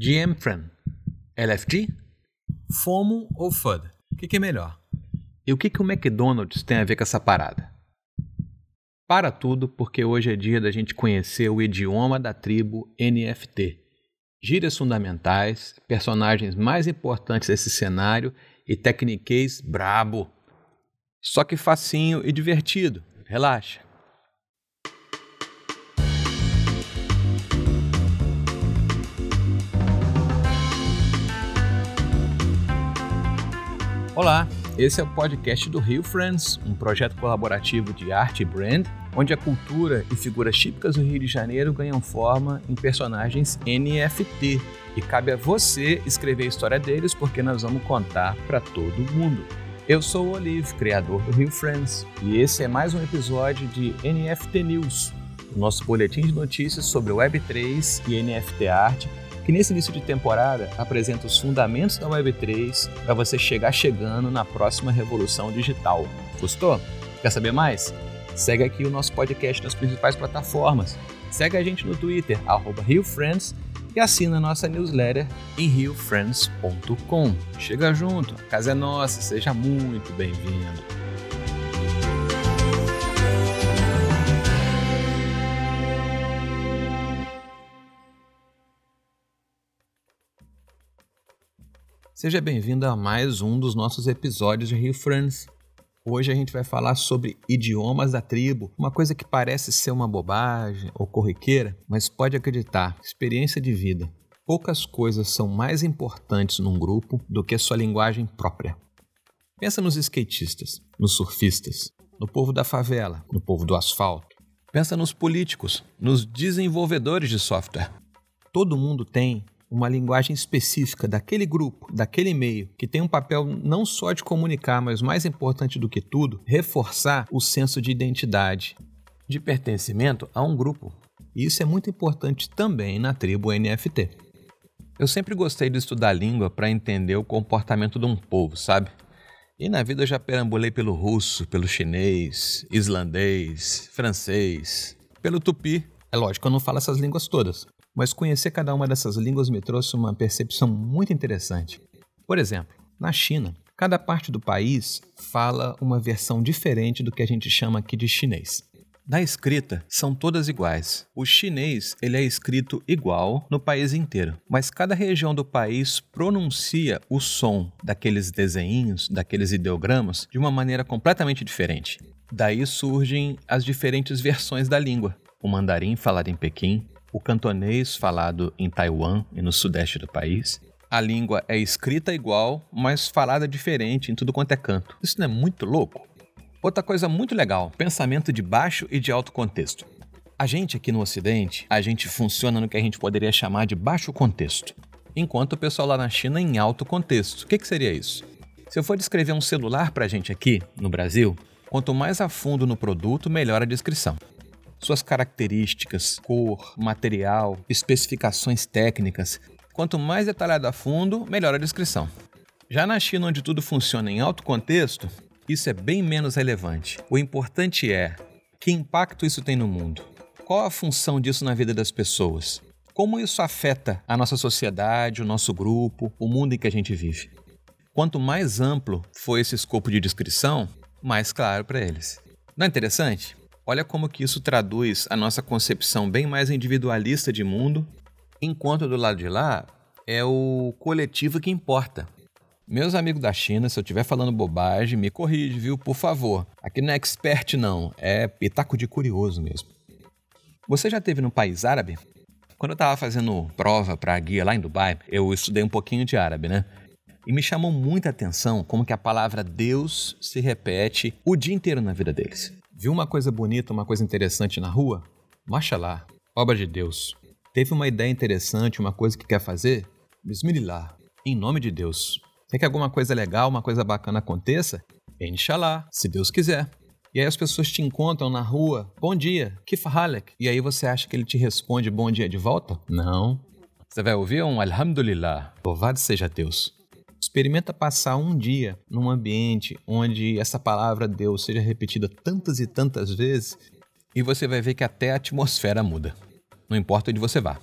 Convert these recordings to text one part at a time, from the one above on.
GM LFG? FOMO ou FUD? O que, que é melhor? E o que, que o McDonald's tem a ver com essa parada? Para tudo, porque hoje é dia da gente conhecer o idioma da tribo NFT. Gírias fundamentais, personagens mais importantes desse cenário e tecniquez brabo. Só que facinho e divertido. Relaxa. Olá, esse é o podcast do Rio Friends, um projeto colaborativo de arte e brand, onde a cultura e figuras típicas do Rio de Janeiro ganham forma em personagens NFT. E cabe a você escrever a história deles, porque nós vamos contar para todo mundo. Eu sou o Olive, criador do Rio Friends, e esse é mais um episódio de NFT News, o nosso boletim de notícias sobre Web3 e NFT arte que nesse início de temporada apresenta os fundamentos da Web3 para você chegar chegando na próxima revolução digital. Gostou? Quer saber mais? Segue aqui o nosso podcast nas principais plataformas. Segue a gente no Twitter, RioFriends, e assina nossa newsletter em riofriends.com. Chega junto, a casa é nossa, seja muito bem-vindo. Seja bem-vindo a mais um dos nossos episódios de Rio Friends. Hoje a gente vai falar sobre idiomas da tribo, uma coisa que parece ser uma bobagem ou corriqueira, mas pode acreditar, experiência de vida. Poucas coisas são mais importantes num grupo do que sua linguagem própria. Pensa nos skatistas, nos surfistas, no povo da favela, no povo do asfalto. Pensa nos políticos, nos desenvolvedores de software. Todo mundo tem uma linguagem específica daquele grupo, daquele meio, que tem um papel não só de comunicar, mas mais importante do que tudo, reforçar o senso de identidade, de pertencimento a um grupo. E isso é muito importante também na tribo NFT. Eu sempre gostei de estudar língua para entender o comportamento de um povo, sabe? E na vida eu já perambulei pelo russo, pelo chinês, islandês, francês, pelo tupi. É lógico, eu não falo essas línguas todas, mas conhecer cada uma dessas línguas me trouxe uma percepção muito interessante. Por exemplo, na China, cada parte do país fala uma versão diferente do que a gente chama aqui de chinês. Na escrita, são todas iguais. O chinês ele é escrito igual no país inteiro, mas cada região do país pronuncia o som daqueles desenhinhos, daqueles ideogramas, de uma maneira completamente diferente. Daí surgem as diferentes versões da língua. O mandarim falado em Pequim, o cantonês falado em Taiwan e no sudeste do país. A língua é escrita igual, mas falada diferente em tudo quanto é canto. Isso não é muito louco? Outra coisa muito legal, pensamento de baixo e de alto contexto. A gente aqui no Ocidente, a gente funciona no que a gente poderia chamar de baixo contexto, enquanto o pessoal lá na China em alto contexto. O que, que seria isso? Se eu for descrever um celular para a gente aqui, no Brasil, quanto mais a fundo no produto, melhor a descrição suas características, cor, material, especificações técnicas. Quanto mais detalhado a fundo, melhor a descrição. Já na China, onde tudo funciona em alto contexto, isso é bem menos relevante. O importante é que impacto isso tem no mundo. Qual a função disso na vida das pessoas? Como isso afeta a nossa sociedade, o nosso grupo, o mundo em que a gente vive? Quanto mais amplo for esse escopo de descrição, mais claro para eles. Não é interessante? Olha como que isso traduz a nossa concepção bem mais individualista de mundo, enquanto do lado de lá é o coletivo que importa. Meus amigos da China, se eu estiver falando bobagem, me corrige, viu? Por favor. Aqui não é expert, não. É pitaco de curioso mesmo. Você já teve no país árabe? Quando eu estava fazendo prova para a guia lá em Dubai, eu estudei um pouquinho de árabe, né? E me chamou muita atenção como que a palavra Deus se repete o dia inteiro na vida deles. Viu uma coisa bonita, uma coisa interessante na rua? Marcha lá, obra de Deus. Teve uma ideia interessante, uma coisa que quer fazer? Bismillah, em nome de Deus. Quer que alguma coisa legal, uma coisa bacana aconteça? Inshallah, se Deus quiser. E aí as pessoas te encontram na rua, bom dia, kifhalek. E aí você acha que ele te responde bom dia de volta? Não. Você vai ouvir um alhamdulillah, louvado seja Deus. Experimenta passar um dia num ambiente onde essa palavra Deus seja repetida tantas e tantas vezes e você vai ver que até a atmosfera muda. Não importa onde você vá.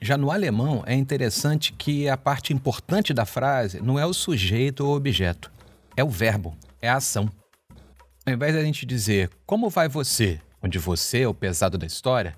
Já no alemão é interessante que a parte importante da frase não é o sujeito ou objeto, é o verbo, é a ação. Ao invés de a gente dizer como vai você, onde você é o pesado da história,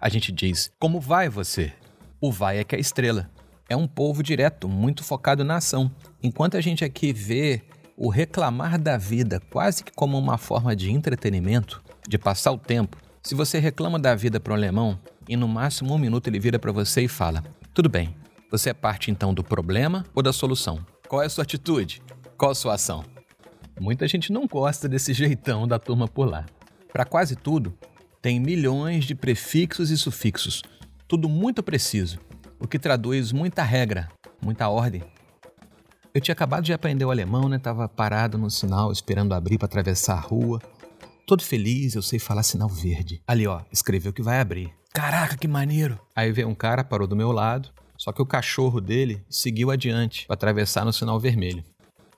a gente diz como vai você. O vai é que é a estrela. É um povo direto, muito focado na ação. Enquanto a gente aqui vê o reclamar da vida quase que como uma forma de entretenimento, de passar o tempo, se você reclama da vida para um alemão, e no máximo um minuto ele vira para você e fala: Tudo bem, você é parte então do problema ou da solução? Qual é a sua atitude? Qual a sua ação? Muita gente não gosta desse jeitão da turma por lá. Para quase tudo, tem milhões de prefixos e sufixos, tudo muito preciso, o que traduz muita regra, muita ordem. Eu tinha acabado de aprender o alemão, né? Tava parado no sinal esperando abrir para atravessar a rua. Todo feliz, eu sei falar sinal verde. Ali, ó, escreveu que vai abrir. Caraca, que maneiro! Aí veio um cara, parou do meu lado, só que o cachorro dele seguiu adiante para atravessar no sinal vermelho.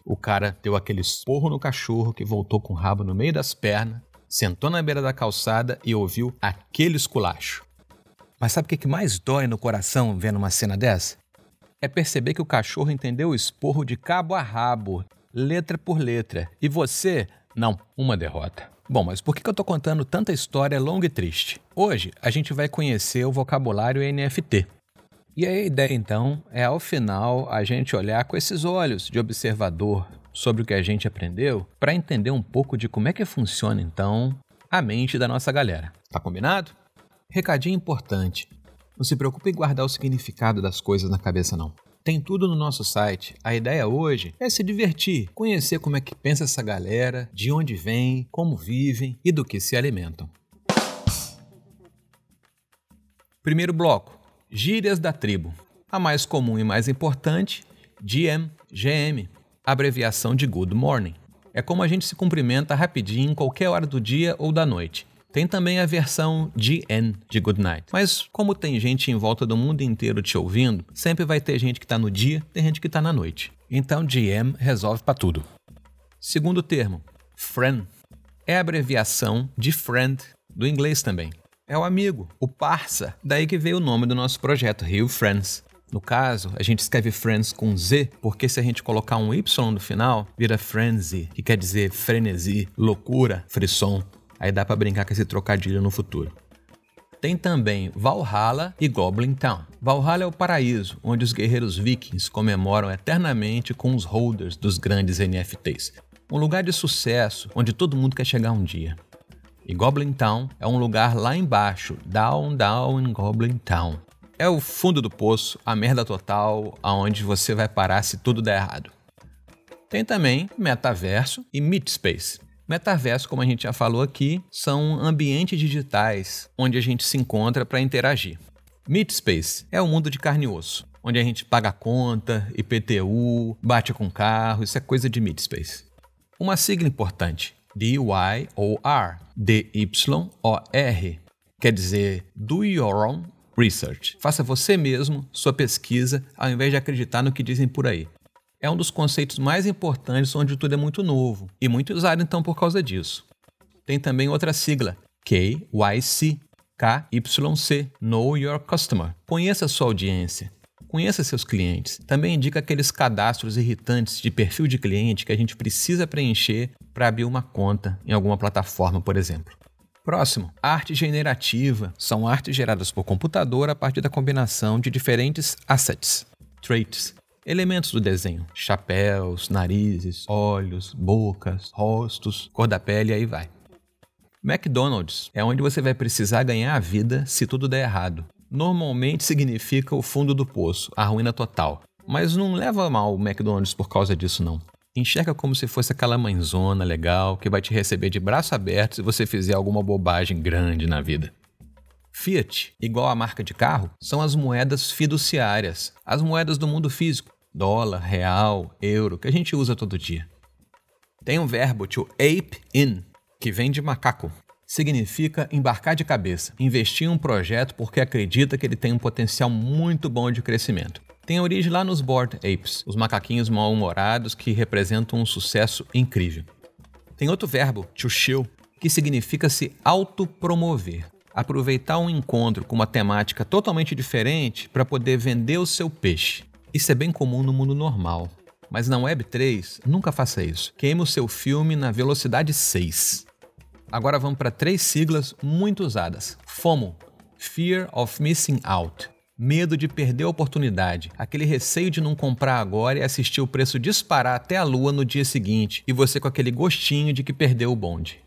O cara deu aquele esporro no cachorro que voltou com o rabo no meio das pernas, sentou na beira da calçada e ouviu aquele esculacho. Mas sabe o que mais dói no coração vendo uma cena dessa? É perceber que o cachorro entendeu o esporro de cabo a rabo, letra por letra, e você, não, uma derrota. Bom, mas por que eu estou contando tanta história longa e triste? Hoje a gente vai conhecer o vocabulário NFT. E a ideia então é ao final a gente olhar com esses olhos de observador sobre o que a gente aprendeu para entender um pouco de como é que funciona então a mente da nossa galera. Tá combinado? Recadinho importante. Não se preocupe em guardar o significado das coisas na cabeça não. Tem tudo no nosso site. A ideia hoje é se divertir, conhecer como é que pensa essa galera, de onde vem, como vivem e do que se alimentam. Primeiro bloco: gírias da tribo. A mais comum e mais importante, GM, GM, abreviação de Good Morning. É como a gente se cumprimenta rapidinho em qualquer hora do dia ou da noite. Tem também a versão GN de Good Night. Mas como tem gente em volta do mundo inteiro te ouvindo, sempre vai ter gente que está no dia, tem gente que está na noite. Então GM resolve para tudo. Segundo termo, friend, é a abreviação de friend do inglês também. É o amigo, o parça, daí que veio o nome do nosso projeto, Rio Friends. No caso, a gente escreve Friends com Z, porque se a gente colocar um Y no final, vira Frenzy, que quer dizer frenesi, loucura, frisson. Aí dá para brincar com esse trocadilho no futuro. Tem também Valhalla e Goblin Town. Valhalla é o paraíso, onde os guerreiros vikings comemoram eternamente com os holders dos grandes NFTs. Um lugar de sucesso, onde todo mundo quer chegar um dia. E Goblin Town é um lugar lá embaixo, down, down in Goblin Town. É o fundo do poço, a merda total, aonde você vai parar se tudo der errado. Tem também Metaverso e Meetspace. Metaverso, como a gente já falou aqui, são ambientes digitais onde a gente se encontra para interagir. Meetspace é o mundo de carne e osso, onde a gente paga conta, IPTU, bate com carro, isso é coisa de Meetspace. Uma sigla importante, D-Y-O-R, D-Y-O-R, quer dizer Do Your Own Research. Faça você mesmo sua pesquisa ao invés de acreditar no que dizem por aí é um dos conceitos mais importantes onde tudo é muito novo e muito usado então por causa disso. Tem também outra sigla, KYC, KYC, Know Your Customer. Conheça sua audiência, conheça seus clientes. Também indica aqueles cadastros irritantes de perfil de cliente que a gente precisa preencher para abrir uma conta em alguma plataforma, por exemplo. Próximo, arte generativa. São artes geradas por computador a partir da combinação de diferentes assets, traits, Elementos do desenho: chapéus, narizes, olhos, bocas, rostos, cor da pele e aí vai. McDonald's é onde você vai precisar ganhar a vida se tudo der errado. Normalmente significa o fundo do poço, a ruína total. Mas não leva mal o McDonald's por causa disso, não. Enxerga como se fosse aquela mãezona legal que vai te receber de braço aberto se você fizer alguma bobagem grande na vida. Fiat, igual a marca de carro, são as moedas fiduciárias, as moedas do mundo físico, dólar, real, euro, que a gente usa todo dia. Tem um verbo to ape in, que vem de macaco. Significa embarcar de cabeça, investir em um projeto porque acredita que ele tem um potencial muito bom de crescimento. Tem origem lá nos Bored Apes, os macaquinhos mal-humorados que representam um sucesso incrível. Tem outro verbo, to chill, que significa se autopromover. aproveitar um encontro com uma temática totalmente diferente para poder vender o seu peixe. Isso é bem comum no mundo normal. Mas na Web3, nunca faça isso. Queime o seu filme na velocidade 6. Agora vamos para três siglas muito usadas: FOMO Fear of Missing Out. Medo de perder a oportunidade, aquele receio de não comprar agora e assistir o preço disparar até a lua no dia seguinte e você com aquele gostinho de que perdeu o bonde.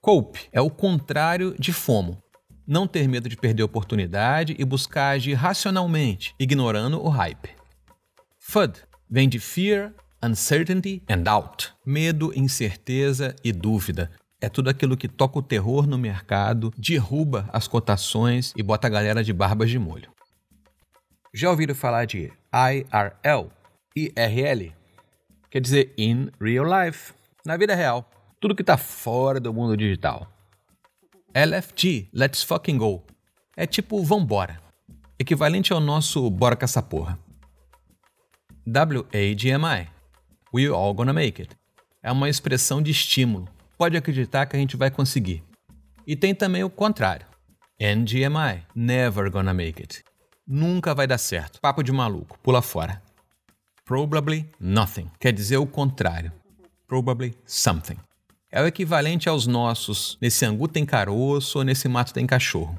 Cope é o contrário de FOMO. Não ter medo de perder a oportunidade e buscar agir racionalmente, ignorando o hype. FUD vem de Fear, Uncertainty and Doubt. Medo, incerteza e dúvida. É tudo aquilo que toca o terror no mercado, derruba as cotações e bota a galera de barbas de molho. Já ouviram falar de IRL? IRL? Quer dizer in real life, na vida real. Tudo que está fora do mundo digital. LFG, Let's Fucking Go. É tipo vambora. Equivalente ao nosso bora com essa porra. WAGMI, We All Gonna Make It. É uma expressão de estímulo. Pode acreditar que a gente vai conseguir. E tem também o contrário. NGMI, Never Gonna Make It. Nunca vai dar certo. Papo de maluco, pula fora. Probably nothing, quer dizer o contrário. Probably something. É o equivalente aos nossos nesse angu tem caroço ou nesse mato tem cachorro.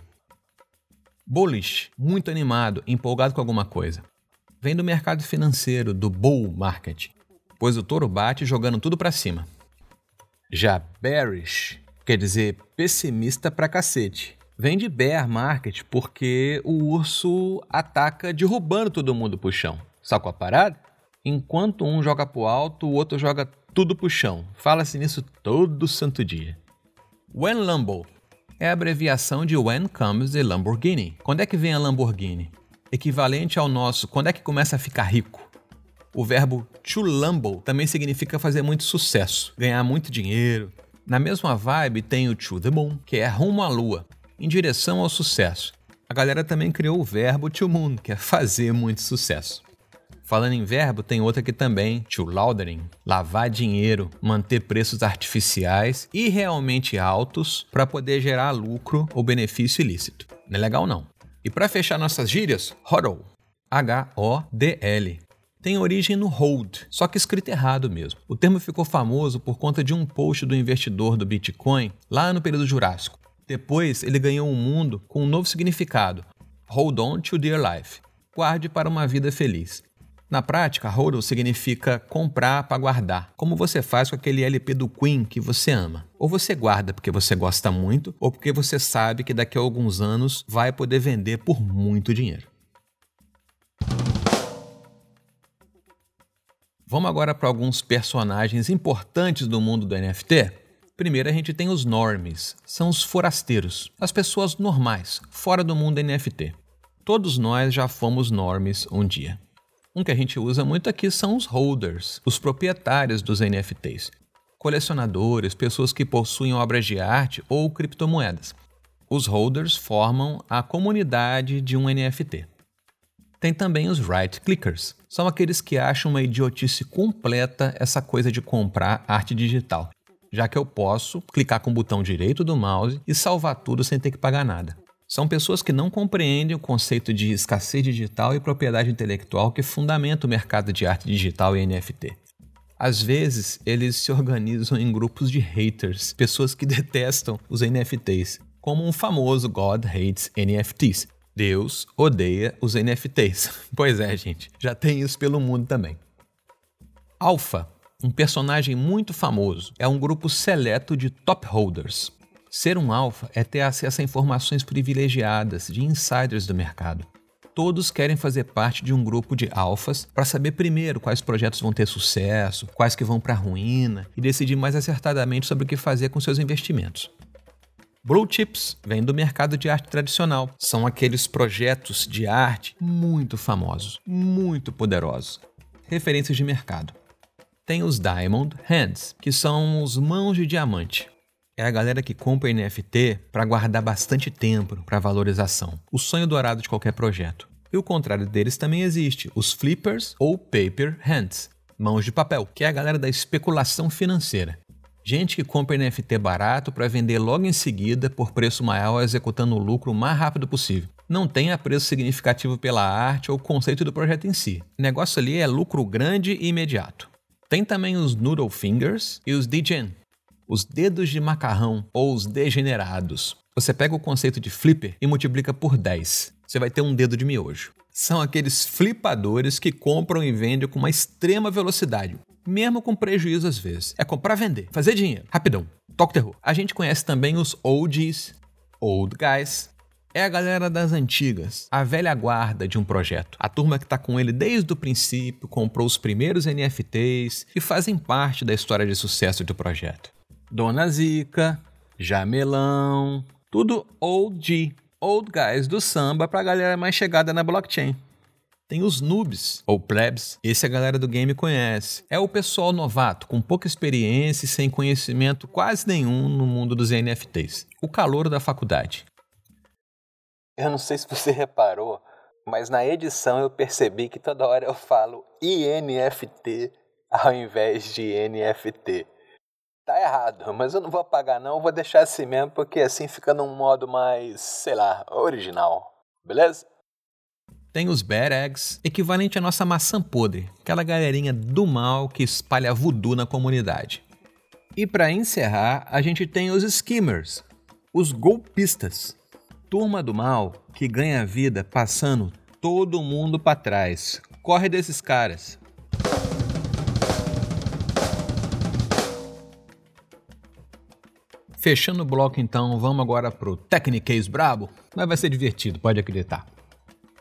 Bullish, muito animado, empolgado com alguma coisa. Vem do mercado financeiro, do bull market, pois o touro bate jogando tudo para cima. Já bearish, quer dizer pessimista pra cacete, vem de bear market porque o urso ataca derrubando todo mundo pro chão. Sacou a parada? Enquanto um joga pro alto, o outro joga tudo pro chão. Fala-se nisso todo santo dia. When Lambo é a abreviação de When Comes the Lamborghini. Quando é que vem a Lamborghini? Equivalente ao nosso quando é que começa a ficar rico? O verbo to lambo também significa fazer muito sucesso, ganhar muito dinheiro. Na mesma vibe tem o to the moon, que é rumo à lua em direção ao sucesso. A galera também criou o verbo to moon, que é fazer muito sucesso. Falando em verbo, tem outra aqui também, to laundering, lavar dinheiro, manter preços artificiais e realmente altos para poder gerar lucro ou benefício ilícito. Não é legal não. E para fechar nossas gírias, hodl, H-O-D-L. Tem origem no hold, só que escrito errado mesmo. O termo ficou famoso por conta de um post do investidor do Bitcoin lá no período Jurássico, depois, ele ganhou um mundo com um novo significado: Hold on to dear life. Guarde para uma vida feliz. Na prática, hold significa comprar para guardar, como você faz com aquele LP do Queen que você ama. Ou você guarda porque você gosta muito, ou porque você sabe que daqui a alguns anos vai poder vender por muito dinheiro. Vamos agora para alguns personagens importantes do mundo do NFT? Primeiro a gente tem os normies, são os forasteiros, as pessoas normais, fora do mundo NFT. Todos nós já fomos normies um dia. Um que a gente usa muito aqui são os holders, os proprietários dos NFTs, colecionadores, pessoas que possuem obras de arte ou criptomoedas. Os holders formam a comunidade de um NFT. Tem também os right clickers, são aqueles que acham uma idiotice completa essa coisa de comprar arte digital já que eu posso clicar com o botão direito do mouse e salvar tudo sem ter que pagar nada. São pessoas que não compreendem o conceito de escassez digital e propriedade intelectual que fundamenta o mercado de arte digital e NFT. Às vezes, eles se organizam em grupos de haters, pessoas que detestam os NFTs, como um famoso God Hates NFTs. Deus odeia os NFTs. Pois é, gente, já tem isso pelo mundo também. Alpha um personagem muito famoso. É um grupo seleto de top holders. Ser um alfa é ter acesso a informações privilegiadas de insiders do mercado. Todos querem fazer parte de um grupo de alfas para saber primeiro quais projetos vão ter sucesso, quais que vão para a ruína e decidir mais acertadamente sobre o que fazer com seus investimentos. Blue Chips vem do mercado de arte tradicional. São aqueles projetos de arte muito famosos, muito poderosos, referências de mercado tem os Diamond Hands, que são os mãos de diamante. É a galera que compra NFT para guardar bastante tempo para valorização, o sonho dourado de qualquer projeto. E o contrário deles também existe, os flippers ou paper hands, mãos de papel, que é a galera da especulação financeira. Gente que compra NFT barato para vender logo em seguida por preço maior, executando o lucro o mais rápido possível. Não tem apreço significativo pela arte ou conceito do projeto em si. O negócio ali é lucro grande e imediato. Tem também os Noodle Fingers e os Degen, os dedos de macarrão ou os degenerados. Você pega o conceito de flipper e multiplica por 10. Você vai ter um dedo de miojo. São aqueles flipadores que compram e vendem com uma extrema velocidade, mesmo com prejuízo às vezes. É comprar, vender, fazer dinheiro, rapidão. Toque terror. A gente conhece também os OGs, Old Guys. É a galera das antigas, a velha guarda de um projeto. A turma que está com ele desde o princípio, comprou os primeiros NFTs e fazem parte da história de sucesso do projeto. Dona Zica, Jamelão, tudo Old Old Guys do samba pra galera mais chegada na blockchain. Tem os noobs, ou plebs, esse a galera do game conhece. É o pessoal novato, com pouca experiência e sem conhecimento quase nenhum no mundo dos NFTs. O calor da faculdade. Eu não sei se você reparou, mas na edição eu percebi que toda hora eu falo INFT ao invés de NFT. Tá errado, mas eu não vou apagar não, vou deixar assim mesmo, porque assim fica num modo mais, sei lá, original. Beleza? Tem os Bad Eggs, equivalente à nossa maçã podre, aquela galerinha do mal que espalha voodoo na comunidade. E para encerrar, a gente tem os Skimmers, os golpistas. Turma do mal que ganha vida passando todo mundo para trás. Corre desses caras. Fechando o bloco então, vamos agora pro Technicase Brabo, mas vai ser divertido, pode acreditar.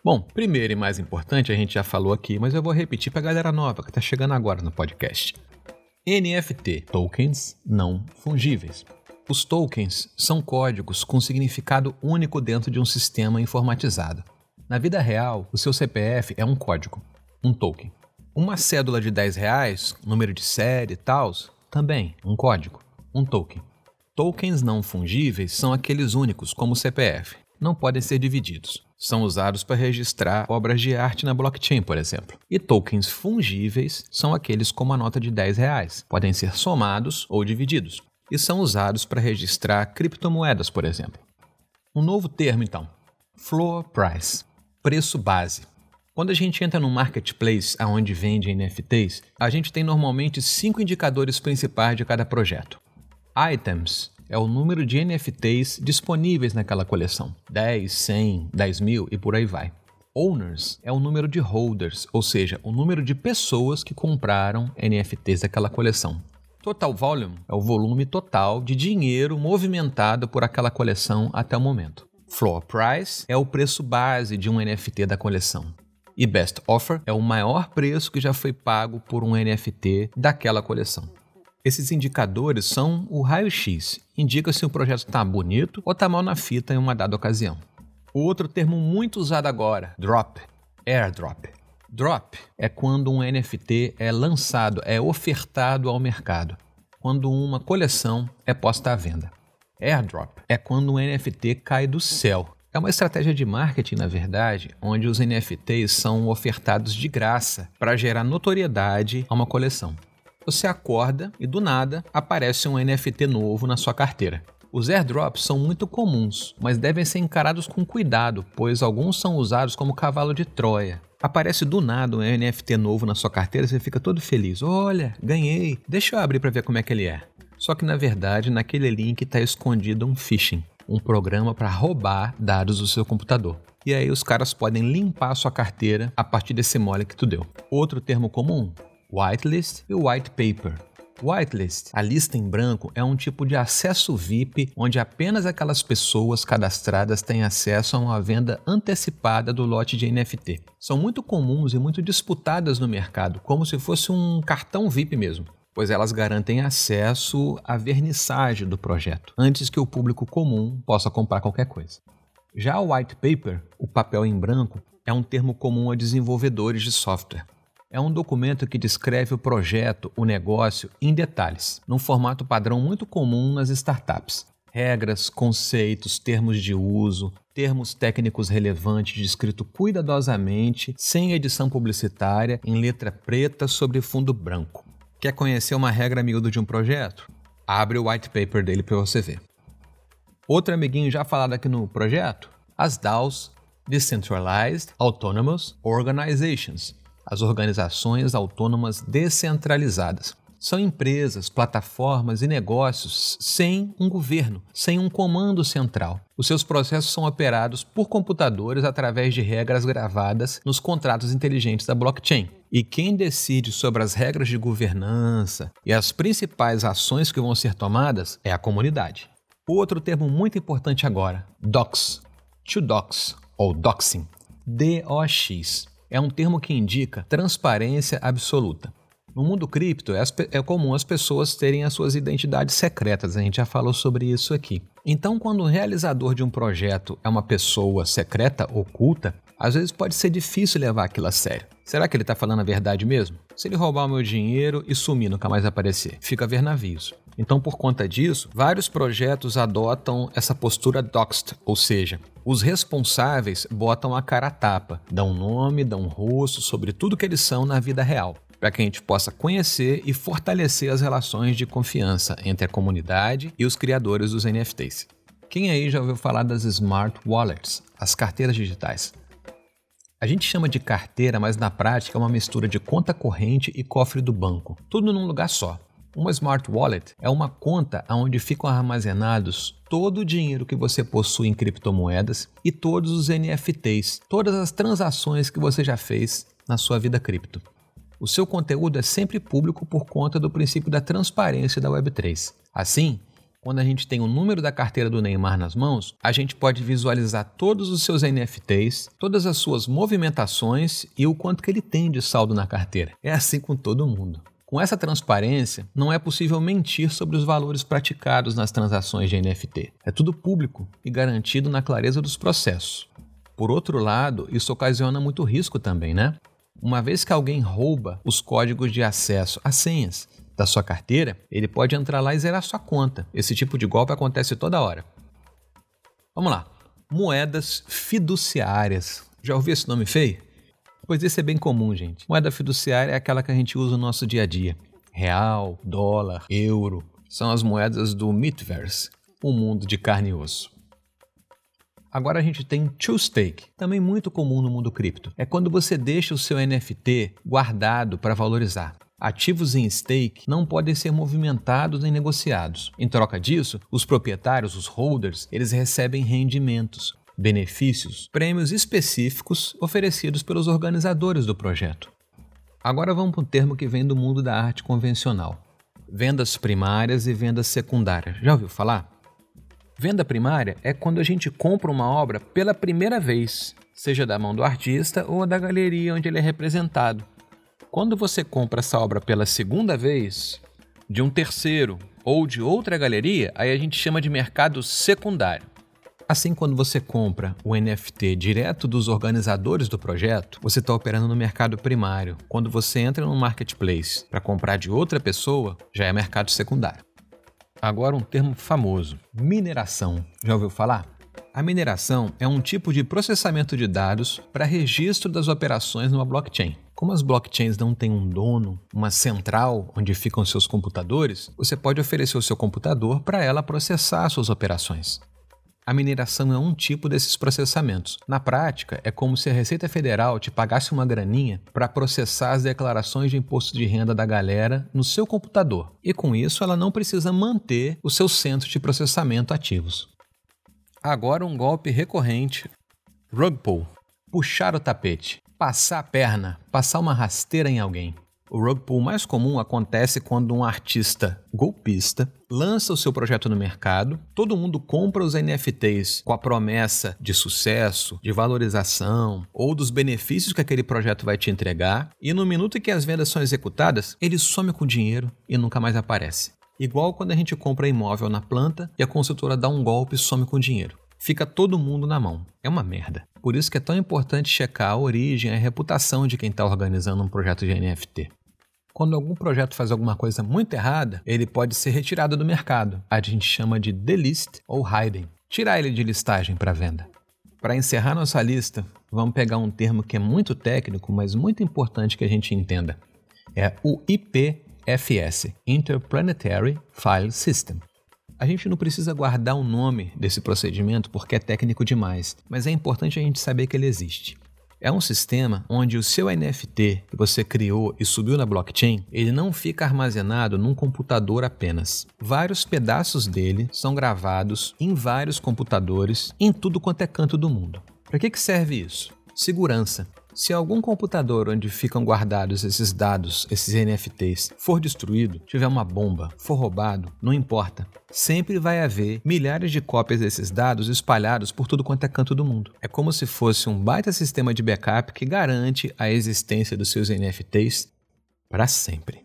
Bom, primeiro e mais importante, a gente já falou aqui, mas eu vou repetir para a galera nova que está chegando agora no podcast. NFT, tokens não fungíveis. Os tokens são códigos com significado único dentro de um sistema informatizado. Na vida real, o seu CPF é um código, um token. Uma cédula de 10 reais, número de série e tal, também um código, um token. Tokens não fungíveis são aqueles únicos, como o CPF. Não podem ser divididos são usados para registrar obras de arte na blockchain, por exemplo. E tokens fungíveis são aqueles como a nota de 10 reais. Podem ser somados ou divididos. E são usados para registrar criptomoedas, por exemplo. Um novo termo, então: floor price preço base. Quando a gente entra no marketplace aonde vende NFTs, a gente tem normalmente cinco indicadores principais de cada projeto: items, é o número de NFTs disponíveis naquela coleção. 10, 100, 10 mil e por aí vai. Owners é o número de holders, ou seja, o número de pessoas que compraram NFTs daquela coleção. Total volume é o volume total de dinheiro movimentado por aquela coleção até o momento. Floor price é o preço base de um NFT da coleção. E best offer é o maior preço que já foi pago por um NFT daquela coleção. Esses indicadores são o raio-x, indica se o projeto está bonito ou está mal na fita em uma dada ocasião. Outro termo muito usado agora, drop, airdrop. Drop é quando um NFT é lançado, é ofertado ao mercado, quando uma coleção é posta à venda. Airdrop é quando um NFT cai do céu. É uma estratégia de marketing, na verdade, onde os NFTs são ofertados de graça para gerar notoriedade a uma coleção. Você acorda e do nada aparece um NFT novo na sua carteira. Os airdrops são muito comuns, mas devem ser encarados com cuidado, pois alguns são usados como cavalo de Troia. Aparece do nada um NFT novo na sua carteira você fica todo feliz. Olha, ganhei. Deixa eu abrir para ver como é que ele é. Só que na verdade, naquele link está escondido um phishing, um programa para roubar dados do seu computador. E aí os caras podem limpar a sua carteira a partir desse mole que tu deu. Outro termo comum, whitelist e white paper. Whitelist, a lista em branco, é um tipo de acesso VIP onde apenas aquelas pessoas cadastradas têm acesso a uma venda antecipada do lote de NFT. São muito comuns e muito disputadas no mercado, como se fosse um cartão VIP mesmo, pois elas garantem acesso à vernissagem do projeto, antes que o público comum possa comprar qualquer coisa. Já o white paper, o papel em branco, é um termo comum a desenvolvedores de software é um documento que descreve o projeto, o negócio em detalhes, num formato padrão muito comum nas startups. Regras, conceitos, termos de uso, termos técnicos relevantes descrito cuidadosamente, sem edição publicitária, em letra preta sobre fundo branco. Quer conhecer uma regra miúda de um projeto? Abre o white paper dele para você ver. Outro amiguinho já falado aqui no projeto, as DAOs, Decentralized Autonomous Organizations, as organizações autônomas descentralizadas. São empresas, plataformas e negócios sem um governo, sem um comando central. Os seus processos são operados por computadores através de regras gravadas nos contratos inteligentes da blockchain. E quem decide sobre as regras de governança e as principais ações que vão ser tomadas é a comunidade. Outro termo muito importante agora, docs, to docs ou doxing, DOX. É um termo que indica transparência absoluta. No mundo cripto, é, é comum as pessoas terem as suas identidades secretas, a gente já falou sobre isso aqui. Então, quando o realizador de um projeto é uma pessoa secreta, oculta, às vezes pode ser difícil levar aquilo a sério. Será que ele está falando a verdade mesmo? Se ele roubar o meu dinheiro e sumir, nunca mais aparecer, fica a ver navios. Então, por conta disso, vários projetos adotam essa postura doxed, ou seja, os responsáveis botam a cara a tapa, dão nome, dão rosto sobre tudo que eles são na vida real para que a gente possa conhecer e fortalecer as relações de confiança entre a comunidade e os criadores dos NFTs. Quem aí já ouviu falar das Smart Wallets, as carteiras digitais? A gente chama de carteira, mas na prática é uma mistura de conta corrente e cofre do banco, tudo num lugar só. Uma Smart Wallet é uma conta onde ficam armazenados todo o dinheiro que você possui em criptomoedas e todos os NFTs, todas as transações que você já fez na sua vida cripto. O seu conteúdo é sempre público por conta do princípio da transparência da Web3. Assim, quando a gente tem o número da carteira do Neymar nas mãos, a gente pode visualizar todos os seus NFTs, todas as suas movimentações e o quanto que ele tem de saldo na carteira. É assim com todo mundo. Com essa transparência, não é possível mentir sobre os valores praticados nas transações de NFT. É tudo público e garantido na clareza dos processos. Por outro lado, isso ocasiona muito risco também, né? Uma vez que alguém rouba os códigos de acesso, as senhas da sua carteira, ele pode entrar lá e zerar sua conta. Esse tipo de golpe acontece toda hora. Vamos lá. Moedas fiduciárias. Já ouviu esse nome feio? Pois isso é bem comum, gente. Moeda fiduciária é aquela que a gente usa no nosso dia a dia. Real, dólar, euro. São as moedas do Metaverse, um mundo de carne e osso. Agora a gente tem True Stake, também muito comum no mundo cripto. É quando você deixa o seu NFT guardado para valorizar. Ativos em stake não podem ser movimentados nem negociados. Em troca disso, os proprietários, os holders, eles recebem rendimentos, benefícios, prêmios específicos oferecidos pelos organizadores do projeto. Agora vamos para um termo que vem do mundo da arte convencional: vendas primárias e vendas secundárias. Já ouviu falar? Venda primária é quando a gente compra uma obra pela primeira vez, seja da mão do artista ou da galeria onde ele é representado. Quando você compra essa obra pela segunda vez, de um terceiro ou de outra galeria, aí a gente chama de mercado secundário. Assim, quando você compra o NFT direto dos organizadores do projeto, você está operando no mercado primário. Quando você entra no marketplace para comprar de outra pessoa, já é mercado secundário. Agora um termo famoso: mineração. Já ouviu falar? A mineração é um tipo de processamento de dados para registro das operações numa blockchain. Como as blockchains não têm um dono, uma central onde ficam seus computadores, você pode oferecer o seu computador para ela processar suas operações. A mineração é um tipo desses processamentos. Na prática, é como se a Receita Federal te pagasse uma graninha para processar as declarações de imposto de renda da galera no seu computador. E com isso, ela não precisa manter os seus centros de processamento ativos. Agora, um golpe recorrente: rug pull puxar o tapete, passar a perna, passar uma rasteira em alguém. O rug pull mais comum acontece quando um artista golpista lança o seu projeto no mercado, todo mundo compra os NFTs com a promessa de sucesso, de valorização ou dos benefícios que aquele projeto vai te entregar, e no minuto em que as vendas são executadas, ele some com o dinheiro e nunca mais aparece. Igual quando a gente compra imóvel na planta e a consultora dá um golpe e some com o dinheiro fica todo mundo na mão. É uma merda. Por isso que é tão importante checar a origem e a reputação de quem está organizando um projeto de NFT. Quando algum projeto faz alguma coisa muito errada, ele pode ser retirado do mercado. A gente chama de delist ou hiding. Tirar ele de listagem para venda. Para encerrar nossa lista, vamos pegar um termo que é muito técnico, mas muito importante que a gente entenda. É o IP IFS Interplanetary File System. A gente não precisa guardar o nome desse procedimento porque é técnico demais, mas é importante a gente saber que ele existe. É um sistema onde o seu NFT que você criou e subiu na blockchain, ele não fica armazenado num computador apenas. Vários pedaços dele são gravados em vários computadores em tudo quanto é canto do mundo. Para que, que serve isso? Segurança. Se algum computador onde ficam guardados esses dados, esses NFTs, for destruído, tiver uma bomba, for roubado, não importa. Sempre vai haver milhares de cópias desses dados espalhados por tudo quanto é canto do mundo. É como se fosse um baita sistema de backup que garante a existência dos seus NFTs para sempre.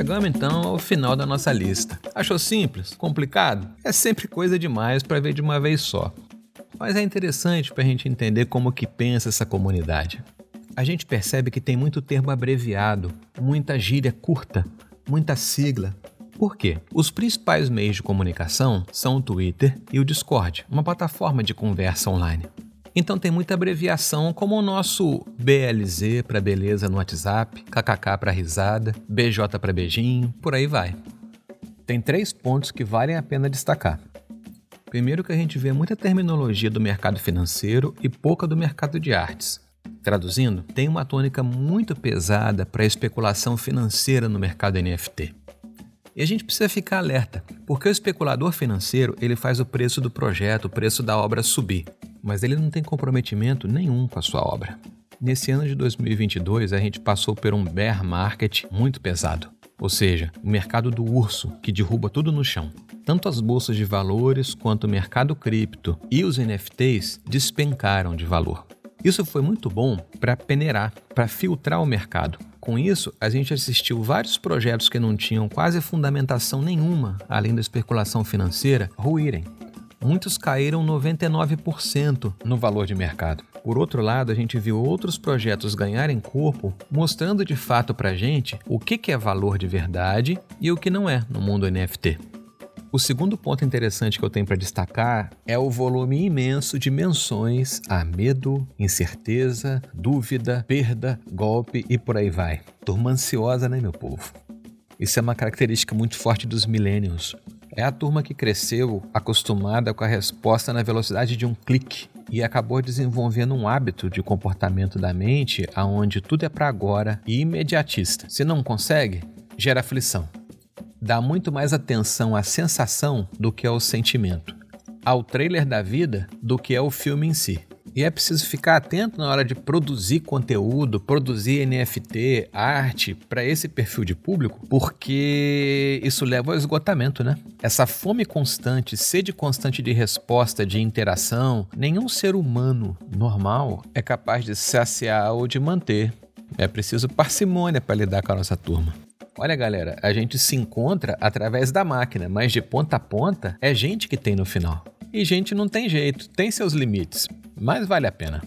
Chegamos então ao final da nossa lista. Achou simples? Complicado? É sempre coisa demais para ver de uma vez só. Mas é interessante para a gente entender como que pensa essa comunidade. A gente percebe que tem muito termo abreviado, muita gíria curta, muita sigla. Por quê? Os principais meios de comunicação são o Twitter e o Discord, uma plataforma de conversa online. Então tem muita abreviação, como o nosso BLZ para beleza no WhatsApp, KKK para risada, BJ para beijinho, por aí vai. Tem três pontos que valem a pena destacar. Primeiro que a gente vê muita terminologia do mercado financeiro e pouca do mercado de artes. Traduzindo, tem uma tônica muito pesada para a especulação financeira no mercado NFT. E a gente precisa ficar alerta, porque o especulador financeiro ele faz o preço do projeto, o preço da obra subir mas ele não tem comprometimento nenhum com a sua obra. Nesse ano de 2022, a gente passou por um bear market muito pesado, ou seja, o mercado do urso que derruba tudo no chão. Tanto as bolsas de valores quanto o mercado cripto e os NFTs despencaram de valor. Isso foi muito bom para peneirar, para filtrar o mercado. Com isso, a gente assistiu vários projetos que não tinham quase fundamentação nenhuma, além da especulação financeira, ruírem muitos caíram 99% no valor de mercado. Por outro lado, a gente viu outros projetos ganharem corpo, mostrando de fato para gente o que é valor de verdade e o que não é no mundo NFT. O segundo ponto interessante que eu tenho para destacar é o volume imenso de menções a medo, incerteza, dúvida, perda, golpe e por aí vai. Turma ansiosa, né, meu povo? Isso é uma característica muito forte dos millennials. É a turma que cresceu acostumada com a resposta na velocidade de um clique e acabou desenvolvendo um hábito de comportamento da mente aonde tudo é para agora e imediatista. Se não consegue, gera aflição. Dá muito mais atenção à sensação do que ao sentimento, ao trailer da vida do que ao filme em si. E é preciso ficar atento na hora de produzir conteúdo, produzir NFT, arte para esse perfil de público, porque isso leva ao esgotamento, né? Essa fome constante, sede constante de resposta, de interação, nenhum ser humano normal é capaz de saciar ou de manter. É preciso parcimônia para lidar com a nossa turma. Olha, galera, a gente se encontra através da máquina, mas de ponta a ponta é gente que tem no final. E gente não tem jeito, tem seus limites mas vale a pena.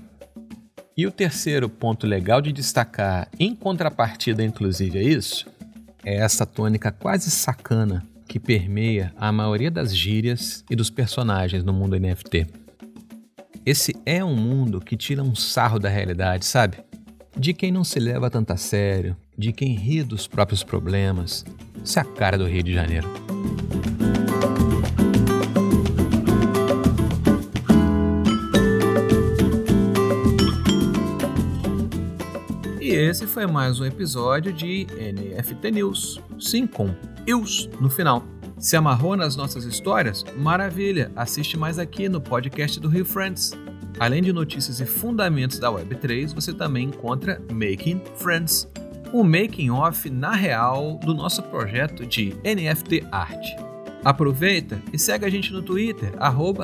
E o terceiro ponto legal de destacar, em contrapartida inclusive a isso, é essa tônica quase sacana que permeia a maioria das gírias e dos personagens no mundo NFT. Esse é um mundo que tira um sarro da realidade, sabe? De quem não se leva tanto a sério, de quem ri dos próprios problemas. Isso é a cara do Rio de Janeiro. Esse foi mais um episódio de NFT News. Sim, com EUS no final. Se amarrou nas nossas histórias? Maravilha! Assiste mais aqui no podcast do Rio Friends. Além de notícias e fundamentos da Web3, você também encontra Making Friends, o making off na real do nosso projeto de NFT Art. Aproveita e segue a gente no Twitter,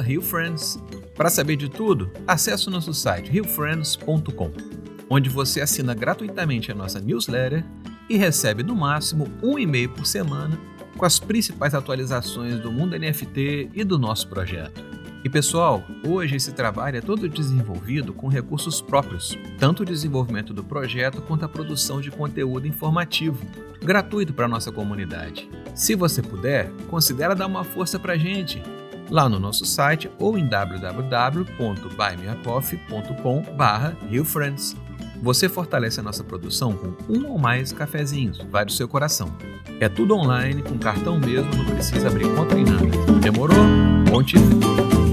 RioFriends. Para saber de tudo, acesse o nosso site riofriends.com onde você assina gratuitamente a nossa newsletter e recebe no máximo um e-mail por semana com as principais atualizações do mundo NFT e do nosso projeto. E pessoal, hoje esse trabalho é todo desenvolvido com recursos próprios, tanto o desenvolvimento do projeto quanto a produção de conteúdo informativo, gratuito para nossa comunidade. Se você puder, considere dar uma força para a gente lá no nosso site ou em www.buymeacoffee.com/riofriends. Você fortalece a nossa produção com um ou mais cafezinhos, vai do seu coração. É tudo online, com cartão mesmo, não precisa abrir conta em nada. Demorou? Bom.